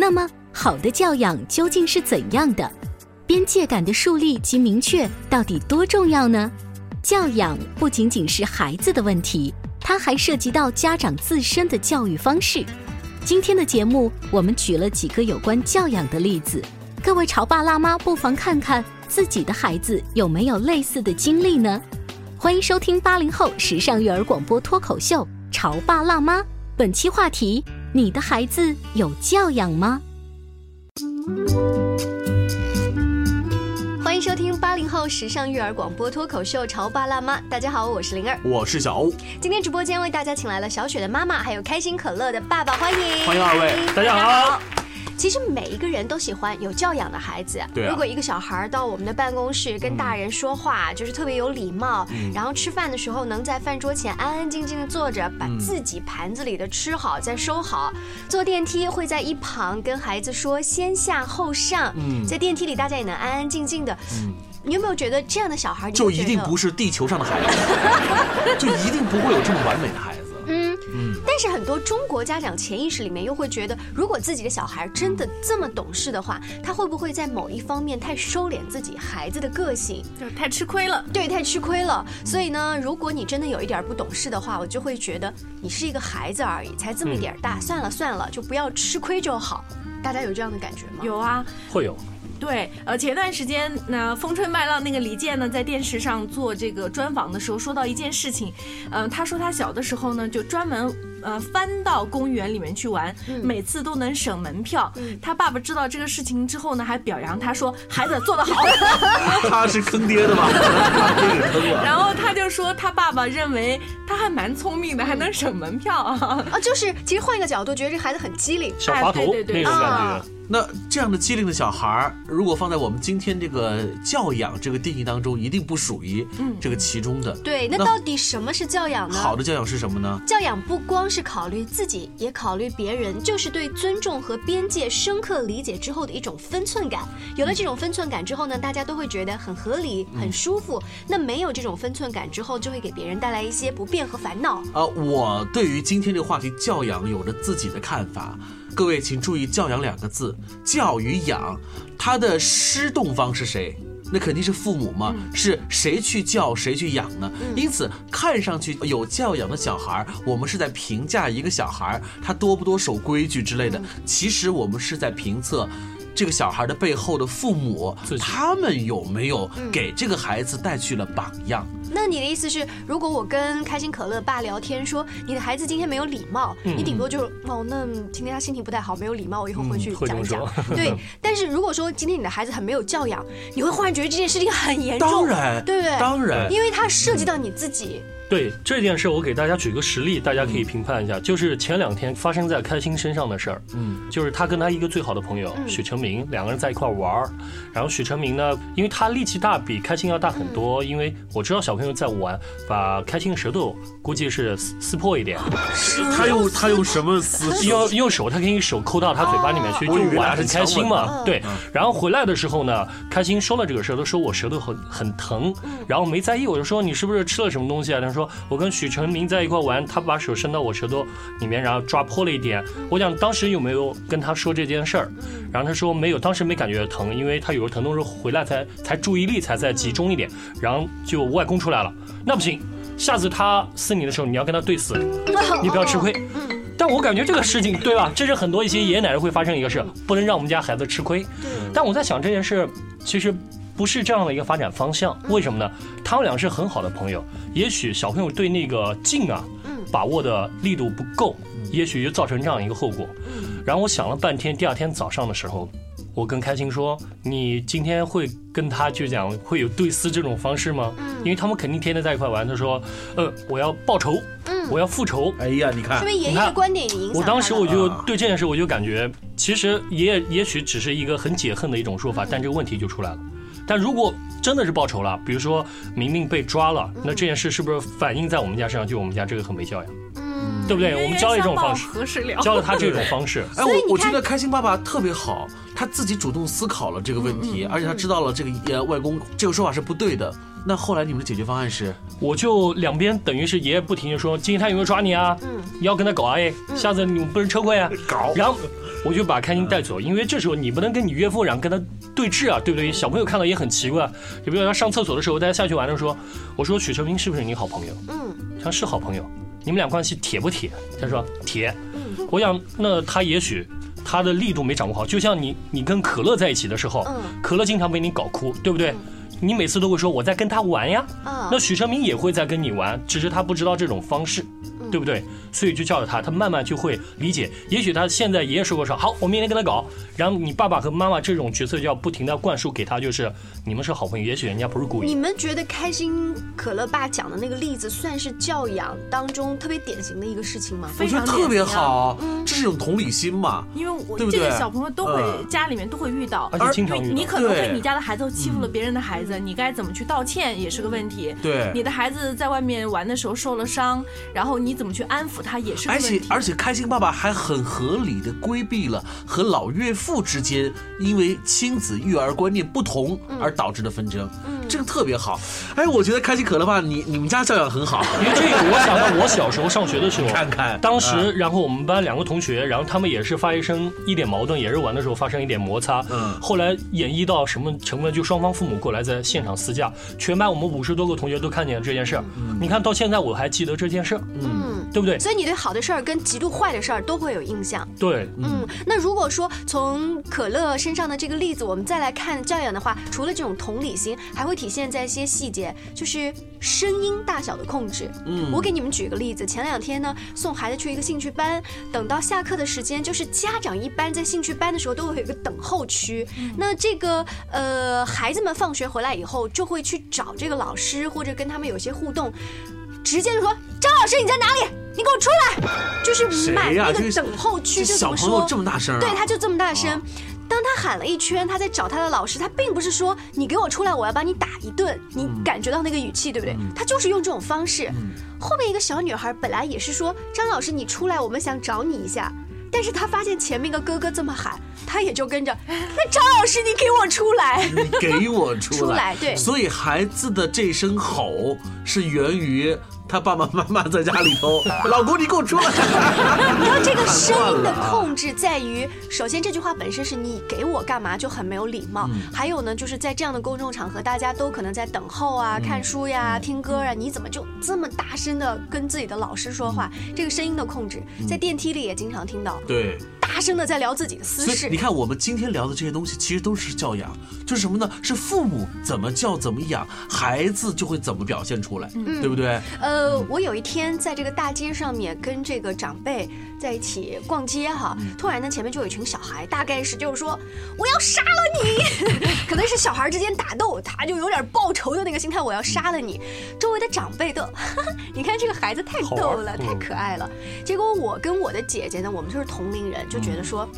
那么，好的教养究竟是怎样的？边界感的树立及明确到底多重要呢？教养不仅仅是孩子的问题，它还涉及到家长自身的教育方式。今天的节目，我们举了几个有关教养的例子，各位潮爸辣妈不妨看看自己的孩子有没有类似的经历呢？欢迎收听八零后时尚育儿广播脱口秀《潮爸辣妈》，本期话题：你的孩子有教养吗？欢迎收听八零后时尚育儿广播脱口秀《潮爸辣妈》，大家好，我是灵儿，我是小欧。今天直播间为大家请来了小雪的妈妈，还有开心可乐的爸爸，欢迎，欢迎二位，大家好。其实每一个人都喜欢有教养的孩子。对啊如果一个小孩到我们的办公室跟大人说话，就是特别有礼貌，然后吃饭的时候能在饭桌前安安静静的坐着，把自己盘子里的吃好再收好。坐电梯会在一旁跟孩子说先下后上。嗯在电梯里大家也能安安静静的。你有没有觉得这样的小孩，就一定不是地球上的孩子，就一定不会有这么完美的孩子。是很多中国家长潜意识里面又会觉得，如果自己的小孩真的这么懂事的话，他会不会在某一方面太收敛自己孩子的个性？就是太吃亏了。对，太吃亏了。所以呢，如果你真的有一点不懂事的话，我就会觉得你是一个孩子而已，才这么一点大，算了算了，就不要吃亏就好。大家有这样的感觉吗？有啊，会有。对，呃，前段时间那风吹麦浪那个李健呢，在电视上做这个专访的时候，说到一件事情，呃，他说他小的时候呢，就专门呃翻到公园里面去玩，每次都能省门票。他爸爸知道这个事情之后呢，还表扬他说孩子做得好。他是坑爹的吧？然后他就说他爸爸认为他还蛮聪明的，还能省门票啊。啊，就是其实换一个角度，觉得这孩子很机灵。小滑头哎对对对那种感啊觉。那这样的机灵的小孩儿，如果放在我们今天这个教养这个定义当中，一定不属于这个其中的。对，那那到底什么是教养呢？好的教养是什么呢？教养不光是考虑自己，也考虑别人，就是对尊重和边界深刻理解之后的一种分寸感。有了这种分寸感之后呢，大家都会觉得很合理、很舒服。那没有这种分寸感之后，就会给别人带来一些不便和烦恼。呃，我对于今天这个话题教养有着自己的看法。各位请注意“教养”两个字，教与养，它的施动方是谁？那肯定是父母嘛，是谁去教谁去养呢？因此，看上去有教养的小孩儿，我们是在评价一个小孩儿他多不多守规矩之类的。其实我们是在评测。这个小孩的背后的父母他们有没有给这个孩子带去了榜样？那你的意思是，如果我跟开心可乐爸聊天说你的孩子今天没有礼貌，你顶多就哦，那今天他心情不太好，没有礼貌，我以后回去讲一讲。对，但是如果说今天你的孩子很没有教养，你会忽然觉得这件事情很严重，当然，对不对？当然，因为它涉及到你自己。对这件事，我给大家举个实例，大家可以评判一下。就是前两天发生在开心身上的事儿，嗯，就是他跟他一个最好的朋友许成明两个人在一块儿玩儿，然后许成明呢，因为他力气大，比开心要大很多。因为我知道小朋友在玩，把开心的舌头估计是撕撕破一点，他用他用什么撕用用手，他可以手抠到他嘴巴里面去，就玩很开心嘛。对，然后回来的时候呢，开心说了这个事儿，他，说我舌头很很疼，然后没在意，我就说你是不是吃了什么东西啊？他说说我跟许成明在一块玩，他把手伸到我舌头里面，然后抓破了一点。我想当时有没有跟他说这件事儿？然后他说没有，当时没感觉疼，因为他有时候疼痛时候回来才才注意力才再集中一点，然后就外公出来了，那不行，下次他撕你的时候你要跟他对撕，你不要吃亏。但我感觉这个事情对吧？这是很多一些爷爷奶奶会发生一个事，不能让我们家孩子吃亏。但我在想这件事其实不是这样的一个发展方向，为什么呢？他们俩是很好的朋友，也许小朋友对那个劲啊，把握的力度不够，也许就造成这样一个后果。然后我想了半天，第二天早上的时候，我跟开心说：“你今天会跟他就讲会有对撕这种方式吗？因为他们肯定天天在一块玩。”他说：“呃，我要报仇，我要复仇。”哎呀，你看是不是爷爷的观点也影响我当时我就啊对这件事我就感觉，其实爷爷也许只是一个很解恨的一种说法，但这个问题就出来了。但如果真的是报仇了，比如说明明被抓了，那这件事是不是反映在我们家身上？就我们家这个很没教养，对不对？我们教了一种方式？教了他这种方式。哎，我我觉得开心爸爸特别好，他自己主动思考了这个问题，而且他知道了这个呃外公这个说法是不对的。那后来你们的解决方案是？我就两边等于是爷爷不停的说，今天他有没有抓你啊？嗯你要跟他搞啊哎，下次你们不能吃亏啊。搞然后我就把开心带走，因为这时候你不能跟你岳父然后跟他对峙啊，对不对？小朋友看到也很奇怪。就比如他上厕所的时候，大家下去玩的时候，我说许成明是不是你好朋友？嗯，他说是好朋友，你们俩关系铁不铁？他说铁。我想那他也许。他的力度没掌握好，就像你，你跟可乐在一起的时候，嗯可乐经常被你搞哭，对不对？你每次都会说我在跟他玩呀，啊那许成明也会在跟你玩，只是他不知道这种方式，对不对？所以就教着他，他慢慢就会理解。也许他现在爷爷说过说好，我明天跟他搞，然后你爸爸和妈妈这种角色就要不停的灌输给他，就是你们是好朋友，也许人家不是故意你。们觉得开心可乐爸讲的那个例子，算是教养当中特别典型的一个事情吗？我觉得特别好，这是一种同理心嘛。因为我对对这个小朋友都会嗯家里面都会遇到，而且经常遇到你可能会对你家的孩子欺负了别人的孩子，你该怎么去道歉也是个问题。对你的孩子在外面玩的时候受了伤，然后你怎么去安抚他也是问题。且而且，开心爸爸还很合理的规避了和老岳父之间因为亲子育儿观念不同而导致的纷争，这个特别好。哎，我觉得开心可乐爸，你你们家教养很好。因为这个，我想到我小时候上学的时候，看看当时，然后我们班两个同学，然后他们也是发一生一点矛盾，也是玩的时候发生一点摩擦。嗯后来演绎到什么成分，就双方父母过来在现场私架，全班我们五十多个同学都看见了这件事儿。你看到现在我还记得这件事儿，嗯，对不对？所以你对好的事儿跟极度坏的事儿都会有印象。对，嗯，那如果说从可乐身上的这个例子，我们再来看教养的话，除了这种同理心，还会体现在一些细节，就是声音大小的控制。嗯，我给你们举个例子，前两天呢送孩子去一个兴趣班，等到下课的时间，就是家长一般在兴趣班的时候都会有一个等候区，那这个呃孩子们放学回来以后就会去找这个老师或者跟他们有些互动。直接就说张老师你在哪里？你给我出来！就是谁满呀这个那个等候区就怎么说？这么大声啊？对，他就这么大声。当他喊了一圈，他在找他的老师，他并不是说你给我出来，我要把你打一顿。你感觉到那个语气，对不对？他就是用这种方式。后面一个小女孩本来也是说张老师你出来，我们想找你一下。但是他发现前面一个哥哥这么喊，他也就跟着。那张老师，你给我出来！你给我出来，出来对所以孩子的这声吼是源于他爸爸妈妈在家里头，老公你给我出来。你知道这个 声音的控制在于，首先这句话本身是你给我干嘛就很没有礼貌，还有呢，就是在这样的公众场合，大家都可能在等候啊、看书呀、听歌啊，你怎么就这么大声的跟自己的老师说话？这个声音的控制，在电梯里也经常听到，对，大声的在聊自己的私事你。看，我们今天聊的这些东西，其实都是教养，就是什么呢？是父母怎么教、怎么养，孩子就会怎么表现出来，对不对？呃，我有一天在这个大街上面跟这个长辈在一起逛街哈，突然呢前面就有一群小孩，大概是就是说我要杀了你，可能是小孩之间打斗，他就有点报仇的那个心态，我要杀了你。周围的长辈都，你看这个孩子太逗了，太可爱了。结果我跟我的姐姐呢，我们就是同龄人，就觉得说。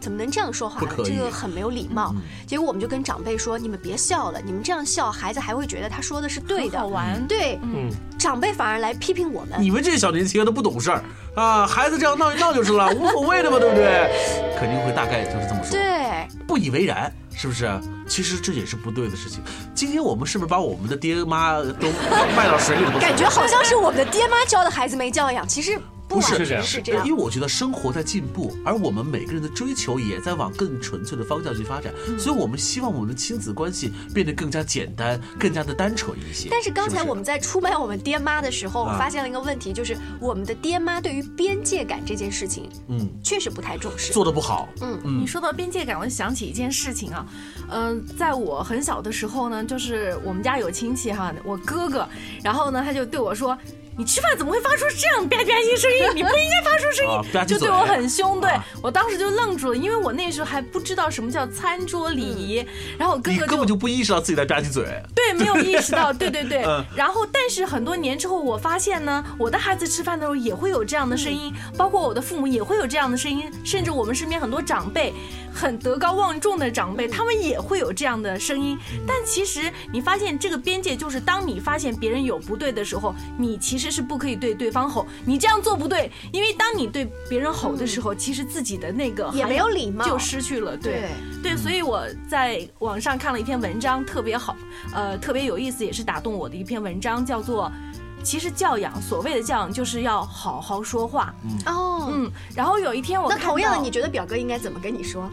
怎么能这样说话呢？这个很没有礼貌。结果我们就跟长辈说，你们别笑了，你们这样笑，孩子还会觉得他说的是对的好。玩。对，嗯，长辈反而来批评我们。你们这些小年轻都不懂事儿啊，孩子这样闹一闹就是了，无所谓的嘛，对不对？肯定会大概就是这么说，对，不以为然，是不是？其实这也是不对的事情。今天我们是不是把我们的爹妈都卖到水里头？感觉好像是我们的爹妈教的孩子没教养，其实不是是这样是这样因为。我觉得生活在进步，而我们每个人的追求也在往更纯粹的方向去发展，嗯所以我们希望我们的亲子关系变得更加简单，更加的单纯一些。但是刚才我们在出卖我们爹妈的时候，啊发现了一个问题，就是我们的爹妈对于边界感这件事情，嗯确实不太重视。做的不好，嗯你说到边界感，我就想起一件事情啊，嗯、在我很小的时候呢，就是我们家有亲戚哈，我哥哥，然后呢，他就对我说。你吃饭怎么会发出这样吧唧吧唧声音？你不应该发出声音，就对我很凶。对、啊我当时就愣住了，因为我那时候还不知道什么叫餐桌礼仪。然后我哥哥根本就不意识到自己在吧唧嘴。对，没有意识到，对对对。嗯 然后，但是很多年之后，我发现呢，我的孩子吃饭的时候也会有这样的声音，包括我的父母也会有这样的声音，甚至我们身边很多长辈，很德高望重的长辈，他们也会有这样的声音。但其实你发现这个边界，就是当你发现别人有不对的时候，你其实是不可以对对方吼，你这样做不对，因为当你对别人吼的时候，其实自己的那个也没有礼貌就失去了。对对，所以我在网上看了一篇文章，特别好，呃，特别有意思，也是打动我的一篇文章，叫做。其实教养，所谓的教养就是要好好说话。哦，嗯，然后有一天我那看同样的，你觉得表哥应该怎么跟你说？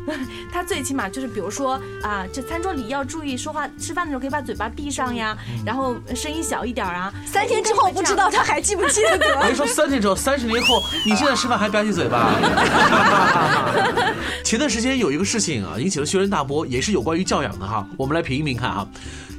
他最起码就是，比如说啊，这餐桌里要注意说话，吃饭的时候可以把嘴巴闭上呀，然后声音小一点啊。三天之后不知道他还记不记得我跟得？你说，三天之后，三十年后，你现在吃饭还吧唧嘴巴？前段时间有一个事情啊，引起了轩然大波，也是有关于教养的哈。我们来评一评看哈。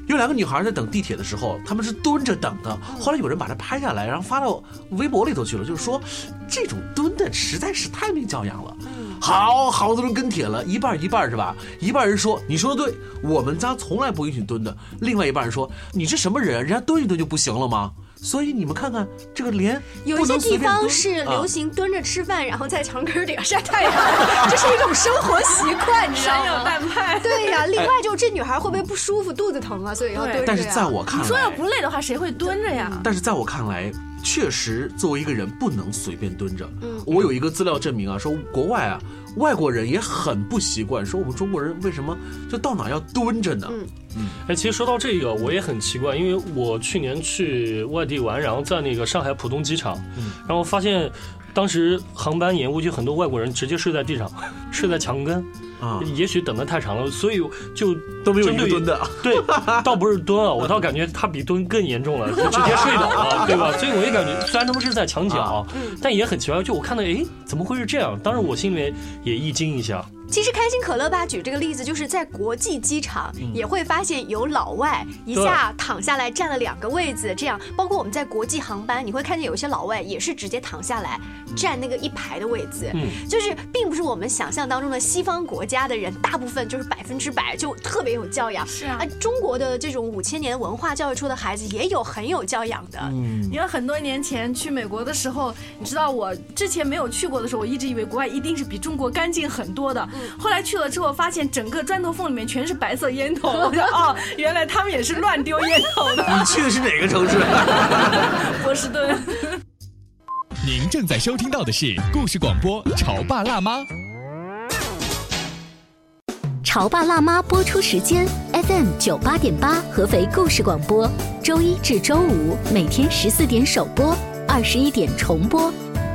有两个女孩在等地铁的时候，他们是蹲着等的。后来有人把它拍下来，然后发到微博里头去了，就是说这种蹲的实在是太没教养了。好好多人跟帖了，一半儿一半儿是吧？一半人说你说的对，我们家从来不允许蹲的；另外一半人说你这什么人，人家蹲一蹲就不行了吗？所以你们看看这个连有一些地方是流行蹲着吃饭，然后在墙根儿顶晒太阳，这是一种生活习惯，你知道山有吗？淡派。对呀，另外就这女孩会不会不舒服、肚子疼啊？所以要蹲。但是在我看来，说要不累的话，谁会蹲着呀？但是在我看来，确实作为一个人不能随便蹲着。嗯我有一个资料证明啊，说国外啊，外国人也很不习惯，说我们中国人为什么就到哪要蹲着呢？嗯哎，其实说到这个，我也很奇怪，因为我去年去外地玩，然后在那个上海浦东机场，然后发现当时航班延误，就很多外国人直接睡在地上，睡在墙根。啊，也许等的太长了，所以就都没有一个蹲的。对，倒不是蹲啊，我倒感觉他比蹲更严重了，就直接睡倒了，对吧？所以我也感觉，虽然他们是在墙角，但也很奇怪，就我看到，哎，怎么会是这样？当时我心里面也一惊一下。其实开心可乐吧举这个例子，就是在国际机场也会发现有老外一下躺下来占了两个位子，这样包括我们在国际航班，你会看见有一些老外也是直接躺下来占那个一排的位子，嗯就是并不是我们想象当中的西方国家的人，大部分就是百分之百就特别有教养。是啊中国的这种五千年文化教育出的孩子也有很有教养的。嗯因为很多年前去美国的时候，你知道我之前没有去过的时候，我一直以为国外一定是比中国干净很多的。后来去了之后，发现整个砖头缝里面全是白色烟头，我说哦，原来他们也是乱丢烟头的。你去的是哪个城市？波士顿。您正在收听到的是故事广播《潮爸辣妈》。《潮爸辣妈》播出时间：FM 九八点八，合肥故事广播，周一至周五每天十四点首播，二十一点重播。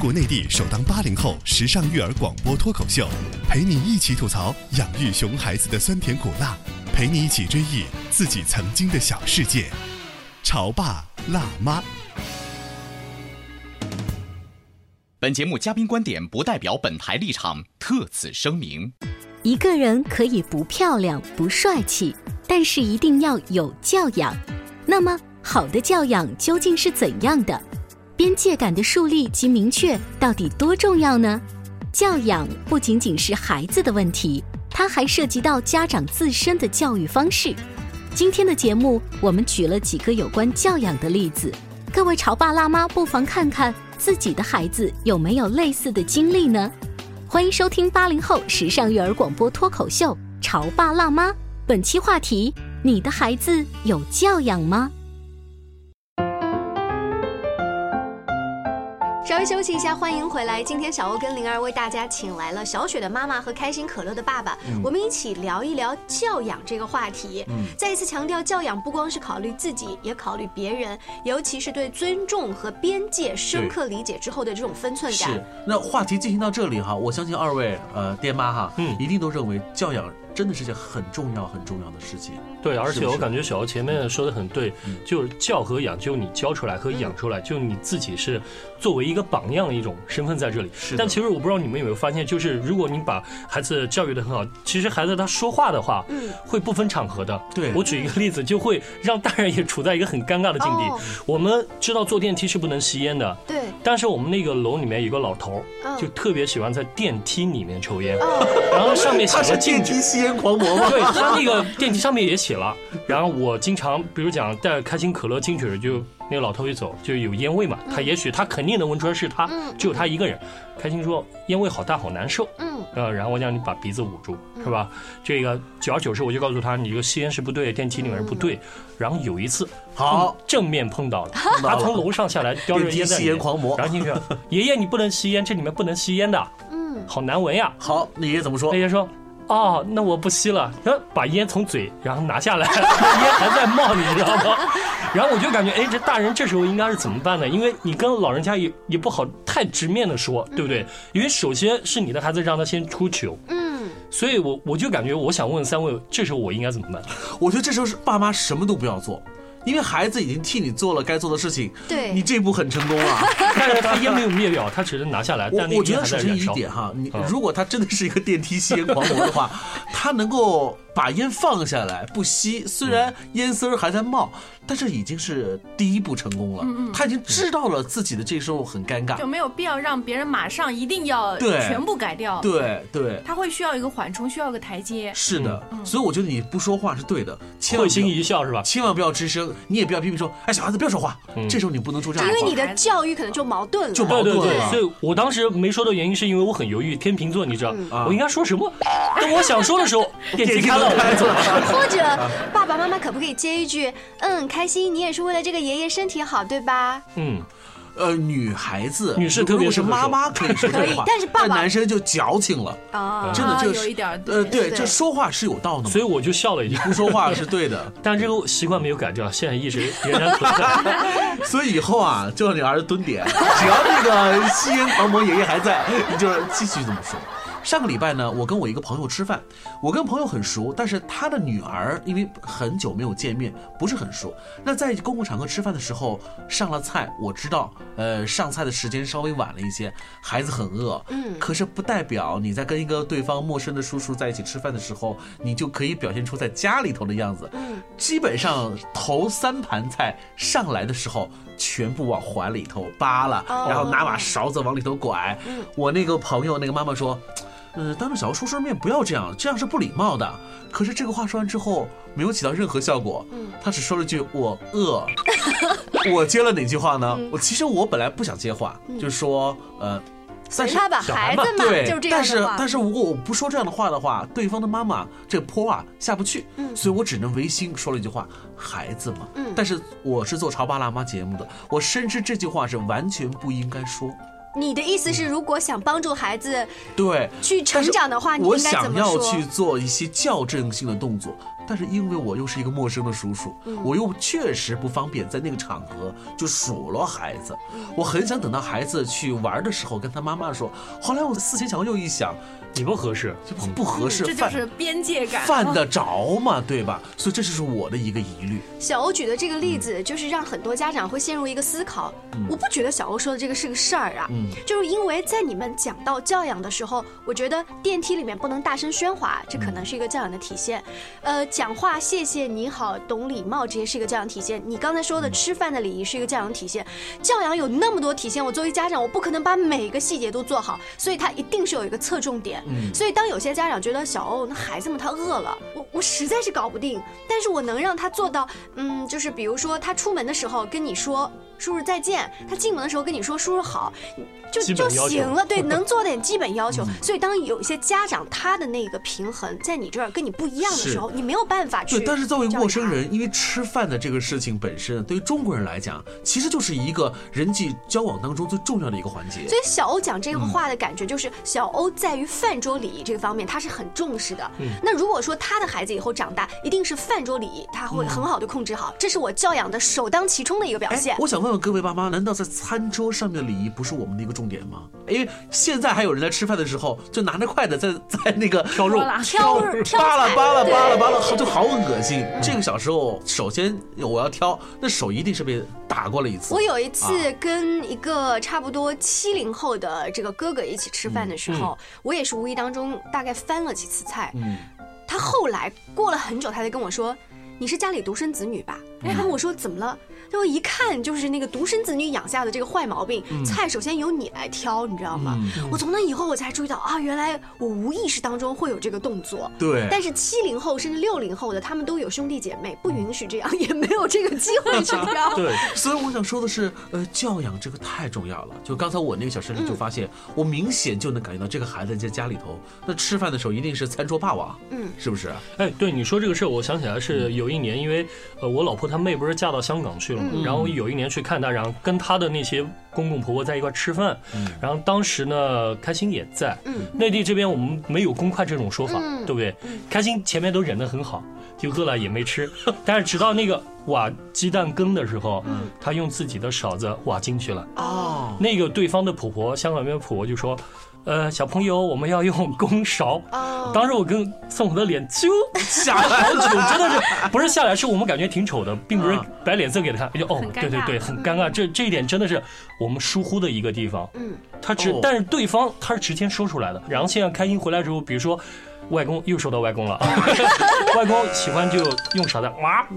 中国内地首档八零后时尚育儿广播脱口秀，陪你一起吐槽养育熊孩子的酸甜苦辣，陪你一起追忆自己曾经的小世界。潮爸辣妈。本节目嘉宾观点不代表本台立场，特此声明。一个人可以不漂亮、不帅气，但是一定要有教养。那么，好的教养究竟是怎样的？边界感的树立及明确到底多重要呢？教养不仅仅是孩子的问题，它还涉及到家长自身的教育方式。今天的节目，我们举了几个有关教养的例子，各位潮爸辣妈不妨看看自己的孩子有没有类似的经历呢？欢迎收听八零后时尚育儿广播脱口秀《潮爸辣妈》，本期话题：你的孩子有教养吗？稍微休息一下，欢迎回来。今天小欧跟灵儿为大家请来了小雪的妈妈和开心可乐的爸爸，我们一起聊一聊教养这个话题。嗯，再一次强调，教养不光是考虑自己，也考虑别人，尤其是对尊重和边界深刻理解之后的这种分寸感。是。那话题进行到这里哈，我相信二位呃爹妈哈，嗯，一定都认为教养。真的是件很重要、很重要的事情。对，而且我感觉小欧前面说的很对，就是教和养，就你教出来和养出来，就你自己是作为一个榜样的一种身份在这里。是。但其实我不知道你们有没有发现，就是如果你把孩子教育的很好，其实孩子他说话的话，嗯，会不分场合的。对。我举一个例子，就会让大人也处在一个很尴尬的境地。我们知道坐电梯是不能吸烟的。对。但是我们那个楼里面有个老头，就特别喜欢在电梯里面抽烟，然后上面写着电梯吸烟。狂魔吗？对他那个电梯上面也写了，然后我经常比如讲带开心可乐进去，就那个老头一走就有烟味嘛，他也许他肯定能闻出来是他，只有他一个人。开心说烟味好大好难受，嗯，呃，然后我让你把鼻子捂住，是吧？这个久而久之我就告诉他，你这个吸烟是不对，电梯里面是不对。然后有一次好正面碰到了，他从楼上下来叼着烟在吸烟狂魔，然后进去，爷爷你不能吸烟，这里面不能吸烟的，嗯，好难闻呀。好，那爷爷怎么说？爷爷说。哦，那我不吸了。然后把烟从嘴，然后拿下来，烟还在冒，你知道吗？然后我就感觉，哎，这大人这时候应该是怎么办呢？因为你跟老人家也也不好太直面的说，对不对？因为首先是你的孩子让他先出糗，嗯，所以我我就感觉，我想问三位，这时候我应该怎么办？我觉得这时候是爸妈什么都不要做。因为孩子已经替你做了该做的事情，对你这步很成功啊！但是他烟没有灭掉，他只是拿下来。我我觉得首先一点哈，你如果他真的是一个电梯吸烟狂魔的话，他能够把烟放下来不吸，虽然烟丝儿还在冒。但是已经是第一步成功了，他已经知道了自己的这时候很尴尬，就没有必要让别人马上一定要全部改掉。对对，他会需要一个缓冲，需要一个台阶。是的，所以我觉得你不说话是对的，会心一笑是吧？千万不要吱声，你也不要批评说，哎，小孩子不要说话。这时候你不能说这样，因为你的教育可能就矛盾了，就矛盾了。所以我当时没说的原因是因为我很犹豫，天秤座你知道，我应该说什么？等我想说的时候，电梯开了，或者 爸爸妈妈可不可以接一句，嗯，开心，你也是为了。这个爷爷身体好，对吧？嗯，呃，女孩子，女士特别是妈妈可以说这话，但是爸爸男生就矫情了啊，真的就有一点呃，对，这说话是有道的，所以我就笑了，已经不说话是对的，但这个习惯没有改掉，现在一直仍然存在。所以以后啊，就让你儿子蹲点，只要那个吸烟狂魔爷爷还在，你就继续这么说。上个礼拜呢，我跟我一个朋友吃饭，我跟朋友很熟，但是他的女儿因为很久没有见面，不是很熟。那在公共场合吃饭的时候上了菜，我知道，呃，上菜的时间稍微晚了一些，孩子很饿，嗯，可是不代表你在跟一个对方陌生的叔叔在一起吃饭的时候，你就可以表现出在家里头的样子。嗯，基本上头三盘菜上来的时候，全部往怀里头扒了，然后拿把勺子往里头拐。我那个朋友那个妈妈说。呃，当着小欧叔叔面不要这样，这样是不礼貌的。可是这个话说完之后，没有起到任何效果。嗯，他只说了句“我饿 ”。我接了哪句话呢？我其实我本来不想接话，就是说，呃，但是他把孩子嘛，对，就是这样但是但是如果我不说这样的话的话，对方的妈妈这个坡啊下不去。嗯，所以我只能违心说了一句话：“孩子嘛。”嗯，但是我是做潮爸辣妈节目的，我深知这句话是完全不应该说。你的意思是，如果想帮助孩子对去成长的话，你应该怎么说？我想要去做一些校正性的动作。但是因为我又是一个陌生的叔叔，我又确实不方便在那个场合就数落孩子。我很想等到孩子去玩的时候跟他妈妈说。后来我思前想后又一想，你不合适，就不合适，这就是边界感，犯得着吗？对吧？所以这就是我的一个疑虑。小欧举的这个例子，就是让很多家长会陷入一个思考。我不觉得小欧说的这个是个事儿啊，就是因为在你们讲到教养的时候，我觉得电梯里面不能大声喧哗，这可能是一个教养的体现。呃。讲话谢谢你好懂礼貌这些是一个教养体现。你刚才说的吃饭的礼仪是一个教养体现。教养有那么多体现，我作为家长，我不可能把每个细节都做好，所以他一定是有一个侧重点。所以当有些家长觉得小欧那孩子们他饿了，我我实在是搞不定，但是我能让他做到，嗯，就是比如说他出门的时候跟你说叔叔再见，他进门的时候跟你说叔叔好，就就行了。对，能做点基本要求。所以当有一些家长他的那个平衡在你这儿跟你不一样的时候，你没有办法去。对，但是作为陌生人，因为吃饭的这个事情本身，对于中国人来讲，其实就是一个人际交往当中最重要的一个环节。所以小欧讲这个话的感觉就是，小欧在于饭桌礼仪这个方面他是很重视的。那如果说他的孩子以后长大，一定是饭桌礼仪他会很好的控制好，这是我教养的首当其冲的一个表现哎，。我想问问各位爸妈，难道在餐桌上面的礼仪不是我们的一个重点吗？因为现在还有人在吃饭的时候就拿着筷子在 在那个挑肉挑挑扒拉扒拉扒拉扒拉，好就好恶心。这个小时候，首先我要挑，那手一定是被打过了一次。我有一次啊跟一个差不多七零后的这个哥哥一起吃饭的时候，我也是无意当中大概翻了几次菜。嗯，他后来过了很久，他才跟我说：“你是家里独生子女吧？”然后我说：“怎么了？”他说：“一看就是那个独生子女养下的这个坏毛病，菜首先由你来挑，你知道吗？”我从那以后我才注意到啊，原来我无意识当中会有这个动作。对。但是七零后甚至六零后的，他们都有兄弟姐妹，不允许这样，也没有这个机会去挑。对，所以我想说的是，呃，教养这个太重要了。就刚才我那个小事例就发现，我明显就能感觉到这个孩子在家里头，那吃饭的时候一定是餐桌霸王，嗯，是不是？哎，对你说这个事儿，我想起来是有一年，因为呃，我老婆她妹不是嫁到香港去了嘛，然后有一年去看他，然后跟他的那些公公婆婆在一块吃饭，然后当时呢，开心也在，嗯。内地这边我们没有公筷这种说法，嗯。对不对？开心前面都忍得很好，就饿了也没吃，但是直到那个挖鸡蛋羹的时候，他用自己的勺子挖进去了，哦，那个对方的婆婆，香港那边的婆婆就说。呃，小朋友，我们要用公勺。哦当时我跟宋红的脸就下来好久，真的是不是下来，是我们感觉挺丑的，并不是摆脸色给他看，就哦对对对，很尴尬。这这一点真的是我们疏忽的一个地方。嗯，他直哦，但是对方他是直接说出来的。然后现在开心回来之后，比如说外公又说到外公了，外公喜欢就用勺子哇，就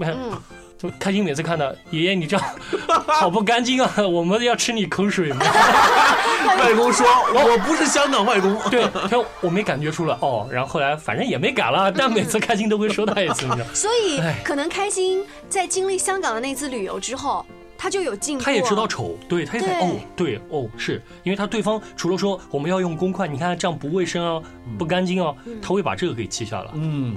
开心每次看到爷爷你这样 好不干净啊，我们要吃你口水吗？外公说：“我不是香港外公。”对，他说我没感觉出来哦，然后后来反正也没改了，但每次开心都会说他一次，你知道。所以哎可能开心在经历香港的那次旅游之后，他就有进步。他也知道丑，对，他也对哦，对哦，是因为他对方除了说我们要用公筷，你看这样不卫生啊，不干净啊，他会把这个给记下了。嗯，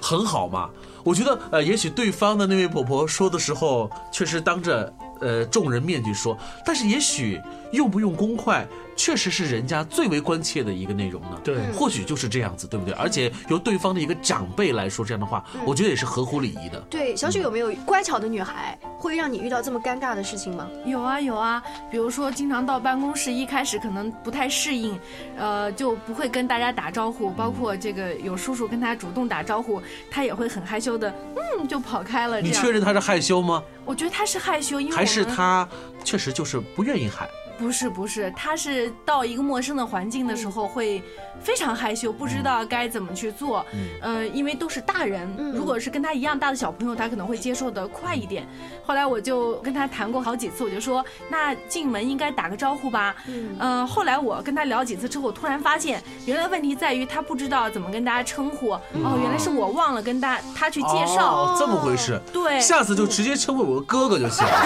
很好嘛。我觉得呃，也许对方的那位婆婆说的时候，确实当着呃众人面去说，但是也许用不用公筷，确实是人家最为关切的一个内容呢。对或许就是这样子，对不对？而且由对方的一个长辈来说这样的话，我觉得也是合乎礼仪的。对，小雪有没有乖巧的女孩会让你遇到这么尴尬的事情吗？有啊有啊，比如说经常到办公室，一开始可能不太适应，呃，就不会跟大家打招呼，包括这个有叔叔跟他主动打招呼，他也会很害羞的，嗯，就跑开了。这你，确认他是害羞吗？我觉得他是害羞，因为还是他确实就是不愿意喊？不是不是，他是到一个陌生的环境的时候会非常害羞，不知道该怎么去做。呃，因为都是大人，嗯如果是跟他一样大的小朋友，他可能会接受的快一点。后来我就跟他谈过好几次，我就说那进门应该打个招呼吧。嗯呃，后来我跟他聊几次之后，突然发现原来问题在于他不知道怎么跟大家称呼。哦，原来是我忘了跟大他去介绍。哦，这么回事。对，下次就直接称呼我哥哥就行了，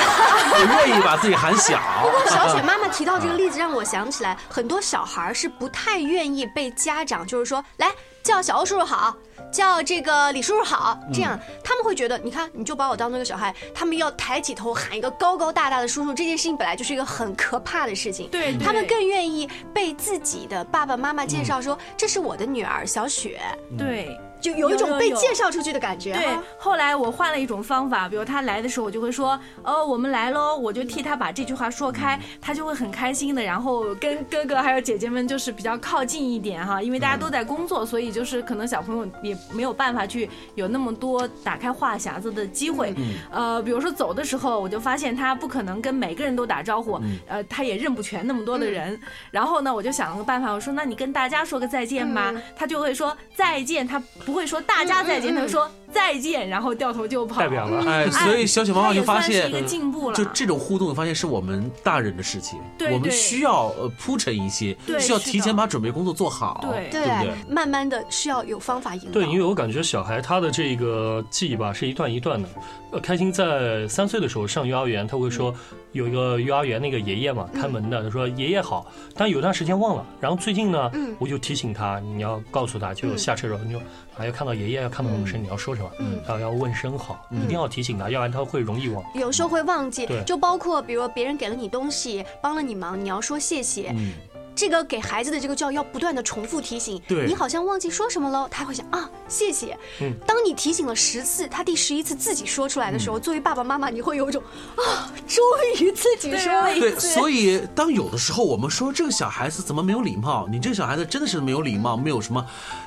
我愿意把自己喊小。不过小雪妈妈提到这个例子，让我想起来，很多小孩是不太愿意被家长，就是说，来叫小欧叔叔好，叫这个李叔叔好，这样他们会觉得，你看，你就把我当做一个小孩，他们要抬起头喊一个高高大大的叔叔，这件事情本来就是一个很可怕的事情。对对。他们更愿意被自己的爸爸妈妈介绍说，这是我的女儿小雪，对。就有一种被介绍出去的感觉。对，后来我换了一种方法，比如他来的时候，我就会说，哦，我们来喽，我就替他把这句话说开，他就会很开心的，然后跟哥哥还有姐姐们就是比较靠近一点哈，因为大家都在工作，所以就是可能小朋友也没有办法去有那么多打开话匣子的机会。呃，比如说走的时候，我就发现他不可能跟每个人都打招呼，呃，他也认不全那么多的人。然后呢，我就想了个办法，我说那你跟大家说个再见吧，他就会说再见，他不会说大家再见，他会说再见，然后掉头就跑。代表了哎，所以小雪妈妈就发现一个进步了就这种互动，发现是我们大人的事情，我们需要呃铺陈一些，对需要提前把准备工作做好，对对不对？慢慢的是要有方法引导。对，因为我感觉小孩他的这个记忆吧是一段一段的。呃，开心在三岁的时候上幼儿园，他会说有一个幼儿园那个爷爷嘛看门的，他说爷爷好，但有段时间忘了。然后最近呢，我就提醒他，你要告诉他，就下车的时候你就啊要看到爷爷要看到我们声，你要说什么，然后要问声好，一定要提醒他，要不然他会容易忘。有时候会忘记对，就包括比如别人给了你东西，帮了你忙，你要说谢谢。嗯这个给孩子的这个教育要不断的重复提醒，对你好像忘记说什么了，他会想啊谢谢。嗯当你提醒了十次，他第十一次自己说出来的时嗯候，作为爸爸妈妈，你会有一种啊终于自己说了一对，次。所以当有的时候我们说这个小孩子怎么没有礼貌，你这个小孩子真的是没有礼貌，没有什么。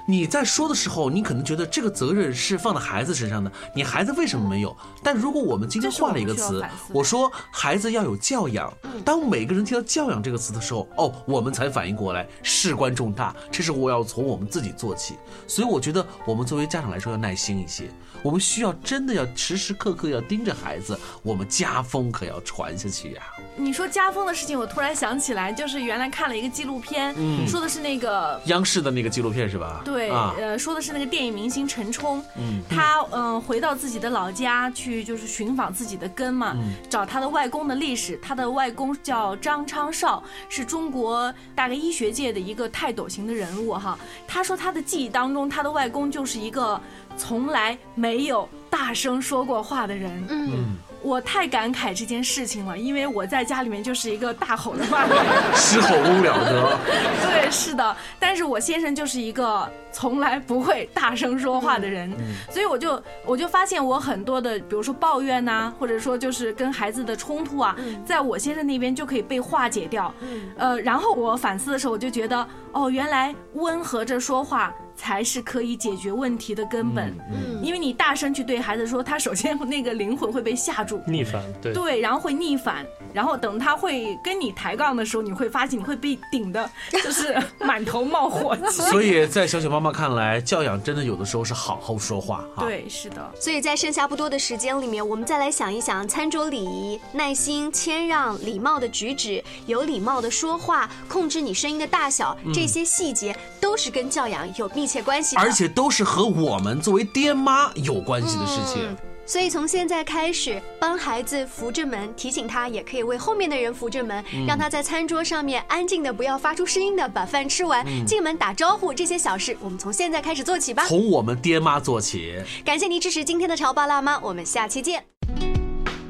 你在说的时候，你可能觉得这个责任是放在孩子身上的，你孩子为什么没有？但如果我们今天换了一个词我说孩子要有教养。当每个人听到教养这个词的时候，哦，我们才反应过来，事关重大，这是我要从我们自己做起。所以我觉得我们作为家长来说要耐心一些，我们需要真的要时时刻刻要盯着孩子，我们家风可要传下去呀、你说家风的事情，我突然想起来，就是原来看了一个纪录片，嗯说的是那个央视的那个纪录片是吧？对，啊，呃，说的是那个电影明星陈冲，嗯他嗯、呃回到自己的老家去，就是寻访自己的根嘛，嗯找他的外公的历史。他的外公叫张昌绍，是中国大概医学界的一个泰斗型的人物哈。他说他的记忆当中，他的外公就是一个从来没有大声说过话的人。嗯，我太感慨这件事情了，因为我在家里面就是一个大吼的话的人。狮吼功了得。对，是的，但是我先生就是一个从来不会大声说话的人，所以我就我就发现我很多的，比如说抱怨呐、或者说就是跟孩子的冲突啊，在我先生那边就可以被化解掉。呃，然后我反思的时候，我就觉得，哦，原来温和着说话。才是可以解决问题的根本，嗯因为你大声去对孩子说，他首先那个灵魂会被吓住，逆反，对。对，然后会逆反，然后等他会跟你抬杠的时候，你会发现你会被顶的，就是满头冒火。所以在小小妈妈看来，教养真的有的时候是好好说话哈。，对，是的，所以在剩下不多的时间里面，我们再来想一想餐桌礼仪、耐心、谦让、礼貌的举止、有礼貌的说话、控制你声音的大小，这些细节都是跟教养有密切关系的。而且都是和我们作为爹妈有关系的事情。嗯所以从现在开始，帮孩子扶着门，提醒他，也可以为后面的人扶着门，让他在餐桌上面安静的，不要发出声音的把饭吃完，进门打招呼，这些小事，我们从现在开始做起吧。从我们爹妈做起。感谢您支持今天的潮爸辣妈，我们下期见。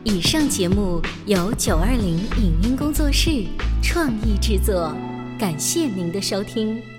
以上节目由九二零影音工作室创意制作，感谢您的收听。